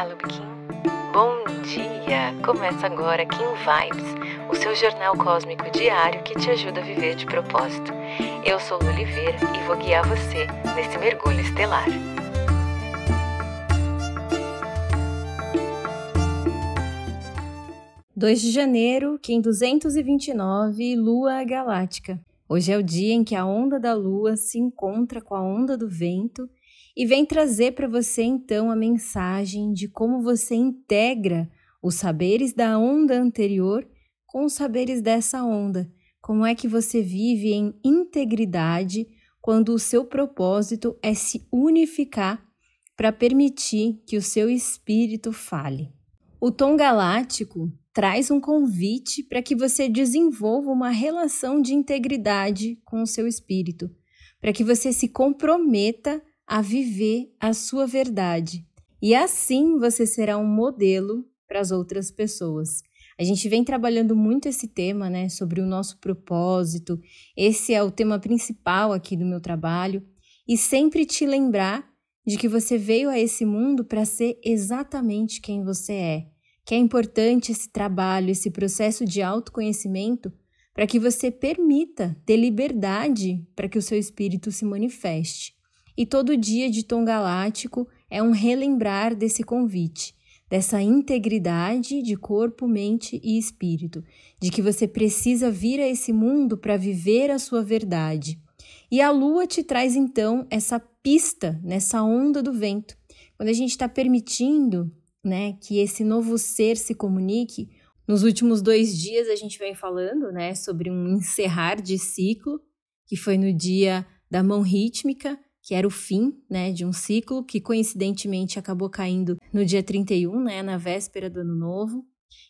Olá, Lubikin. Bom dia! Começa agora Kim Vibes, o seu jornal cósmico diário que te ajuda a viver de propósito. Eu sou Lu Oliveira e vou guiar você nesse mergulho estelar. Dois de janeiro, Kim 229, Lua Galáctica. Hoje é o dia em que a onda da lua se encontra com a onda do vento e vem trazer para você então a mensagem de como você integra os saberes da onda anterior com os saberes dessa onda. Como é que você vive em integridade quando o seu propósito é se unificar para permitir que o seu espírito fale. O tom galáctico traz um convite para que você desenvolva uma relação de integridade com o seu espírito, para que você se comprometa a viver a sua verdade. E assim você será um modelo para as outras pessoas. A gente vem trabalhando muito esse tema, né, sobre o nosso propósito. Esse é o tema principal aqui do meu trabalho e sempre te lembrar de que você veio a esse mundo para ser exatamente quem você é. Que é importante esse trabalho, esse processo de autoconhecimento para que você permita ter liberdade para que o seu espírito se manifeste. E todo dia de tom galáctico é um relembrar desse convite, dessa integridade de corpo, mente e espírito, de que você precisa vir a esse mundo para viver a sua verdade. E a lua te traz então essa pista nessa onda do vento. Quando a gente está permitindo né, que esse novo ser se comunique, nos últimos dois dias a gente vem falando né, sobre um encerrar de ciclo, que foi no dia da mão rítmica, que era o fim né, de um ciclo que coincidentemente acabou caindo no dia 31, né, na véspera do ano novo.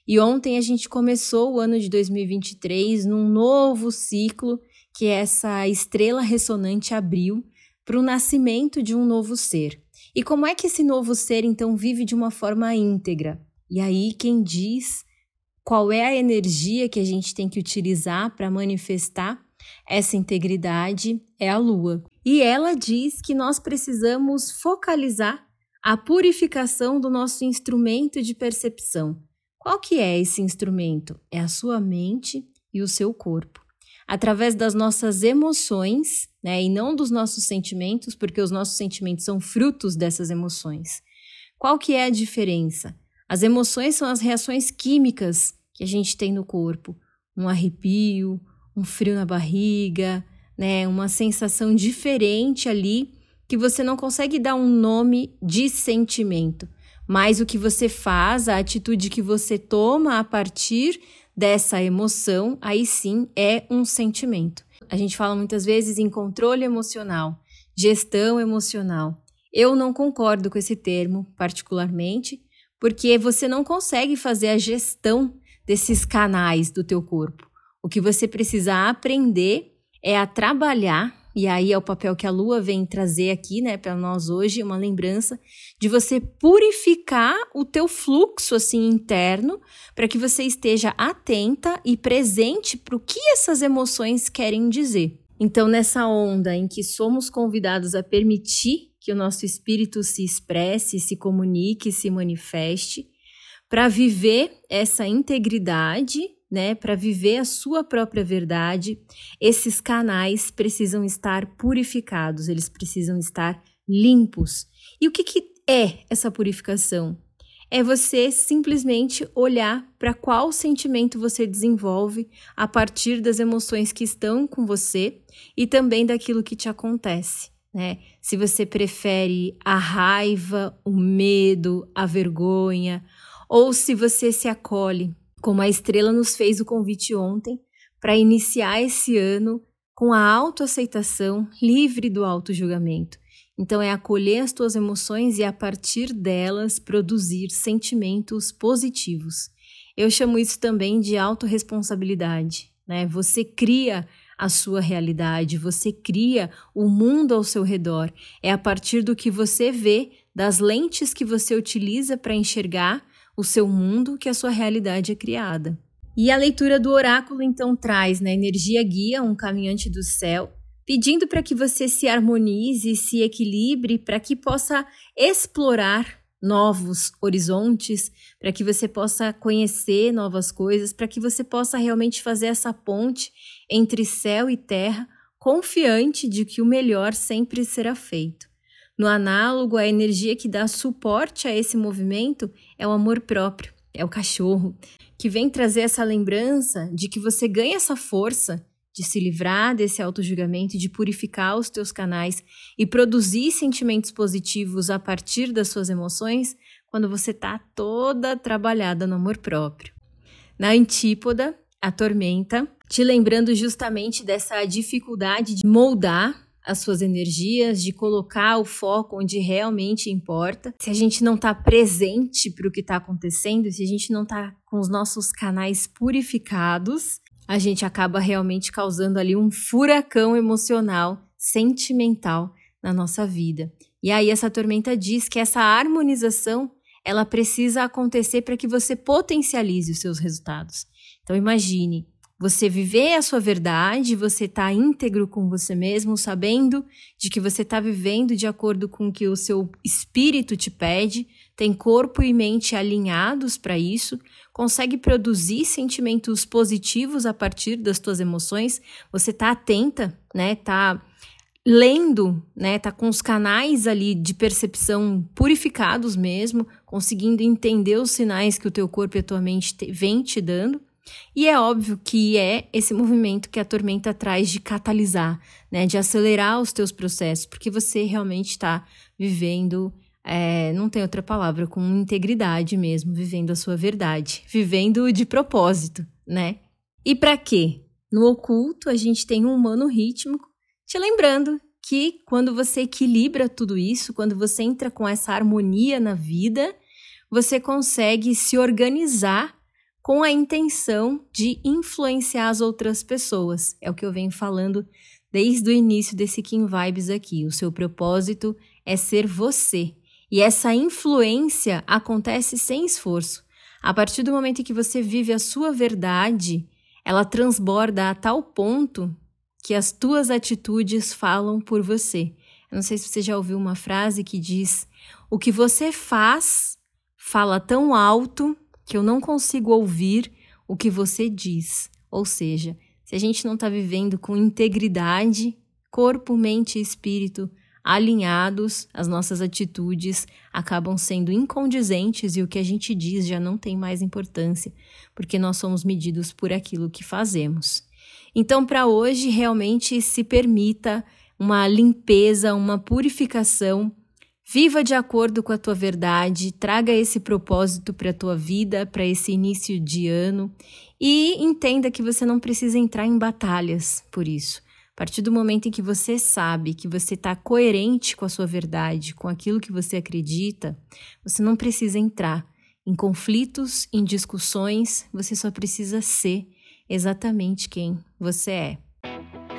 E ontem a gente começou o ano de 2023 num novo ciclo que essa estrela ressonante abriu para o nascimento de um novo ser. E como é que esse novo ser então vive de uma forma íntegra? E aí quem diz qual é a energia que a gente tem que utilizar para manifestar essa integridade é a lua. E ela diz que nós precisamos focalizar a purificação do nosso instrumento de percepção. Qual que é esse instrumento? É a sua mente e o seu corpo. Através das nossas emoções, né, e não dos nossos sentimentos, porque os nossos sentimentos são frutos dessas emoções. Qual que é a diferença? As emoções são as reações químicas que a gente tem no corpo, um arrepio, um frio na barriga, né? Uma sensação diferente ali que você não consegue dar um nome de sentimento, mas o que você faz, a atitude que você toma a partir dessa emoção, aí sim é um sentimento. A gente fala muitas vezes em controle emocional, gestão emocional. Eu não concordo com esse termo, particularmente, porque você não consegue fazer a gestão desses canais do teu corpo. O que você precisa aprender é a trabalhar, e aí é o papel que a lua vem trazer aqui, né, para nós hoje, uma lembrança de você purificar o teu fluxo assim interno, para que você esteja atenta e presente para o que essas emoções querem dizer. Então, nessa onda em que somos convidados a permitir que o nosso espírito se expresse, se comunique, se manifeste, para viver essa integridade né, para viver a sua própria verdade, esses canais precisam estar purificados, eles precisam estar limpos. E o que, que é essa purificação? É você simplesmente olhar para qual sentimento você desenvolve a partir das emoções que estão com você e também daquilo que te acontece. Né? Se você prefere a raiva, o medo, a vergonha, ou se você se acolhe como a estrela nos fez o convite ontem para iniciar esse ano com a autoaceitação, livre do auto-julgamento. Então, é acolher as tuas emoções e, a partir delas, produzir sentimentos positivos. Eu chamo isso também de autorresponsabilidade. Né? Você cria a sua realidade, você cria o mundo ao seu redor. É a partir do que você vê, das lentes que você utiliza para enxergar o seu mundo que a sua realidade é criada. E a leitura do oráculo então traz na né, energia guia um caminhante do céu, pedindo para que você se harmonize, se equilibre, para que possa explorar novos horizontes, para que você possa conhecer novas coisas, para que você possa realmente fazer essa ponte entre céu e terra, confiante de que o melhor sempre será feito. No análogo, a energia que dá suporte a esse movimento é o amor próprio, é o cachorro, que vem trazer essa lembrança de que você ganha essa força de se livrar desse auto-julgamento, de purificar os teus canais e produzir sentimentos positivos a partir das suas emoções quando você está toda trabalhada no amor próprio. Na antípoda, a tormenta, te lembrando justamente dessa dificuldade de moldar as suas energias, de colocar o foco onde realmente importa. Se a gente não está presente para o que está acontecendo, se a gente não está com os nossos canais purificados, a gente acaba realmente causando ali um furacão emocional, sentimental na nossa vida. E aí essa tormenta diz que essa harmonização ela precisa acontecer para que você potencialize os seus resultados. Então imagine você viver a sua verdade, você está íntegro com você mesmo, sabendo de que você está vivendo de acordo com o que o seu espírito te pede, tem corpo e mente alinhados para isso, consegue produzir sentimentos positivos a partir das tuas emoções, você está atenta, né? Tá lendo, né? Tá com os canais ali de percepção purificados mesmo, conseguindo entender os sinais que o teu corpo e a tua mente te, vem te dando. E é óbvio que é esse movimento que a tormenta traz de catalisar, né, de acelerar os teus processos, porque você realmente está vivendo, é, não tem outra palavra, com integridade mesmo, vivendo a sua verdade, vivendo de propósito, né? E para quê? No oculto, a gente tem um humano rítmico, te lembrando que quando você equilibra tudo isso, quando você entra com essa harmonia na vida, você consegue se organizar com a intenção de influenciar as outras pessoas. É o que eu venho falando desde o início desse Kim Vibes aqui. O seu propósito é ser você. E essa influência acontece sem esforço. A partir do momento em que você vive a sua verdade, ela transborda a tal ponto que as tuas atitudes falam por você. Eu não sei se você já ouviu uma frase que diz: O que você faz fala tão alto que eu não consigo ouvir o que você diz. Ou seja, se a gente não está vivendo com integridade, corpo, mente e espírito alinhados, as nossas atitudes acabam sendo incondizentes e o que a gente diz já não tem mais importância, porque nós somos medidos por aquilo que fazemos. Então, para hoje, realmente se permita uma limpeza, uma purificação Viva de acordo com a tua verdade, traga esse propósito para a tua vida, para esse início de ano e entenda que você não precisa entrar em batalhas por isso. A partir do momento em que você sabe que você está coerente com a sua verdade, com aquilo que você acredita, você não precisa entrar em conflitos, em discussões, você só precisa ser exatamente quem você é.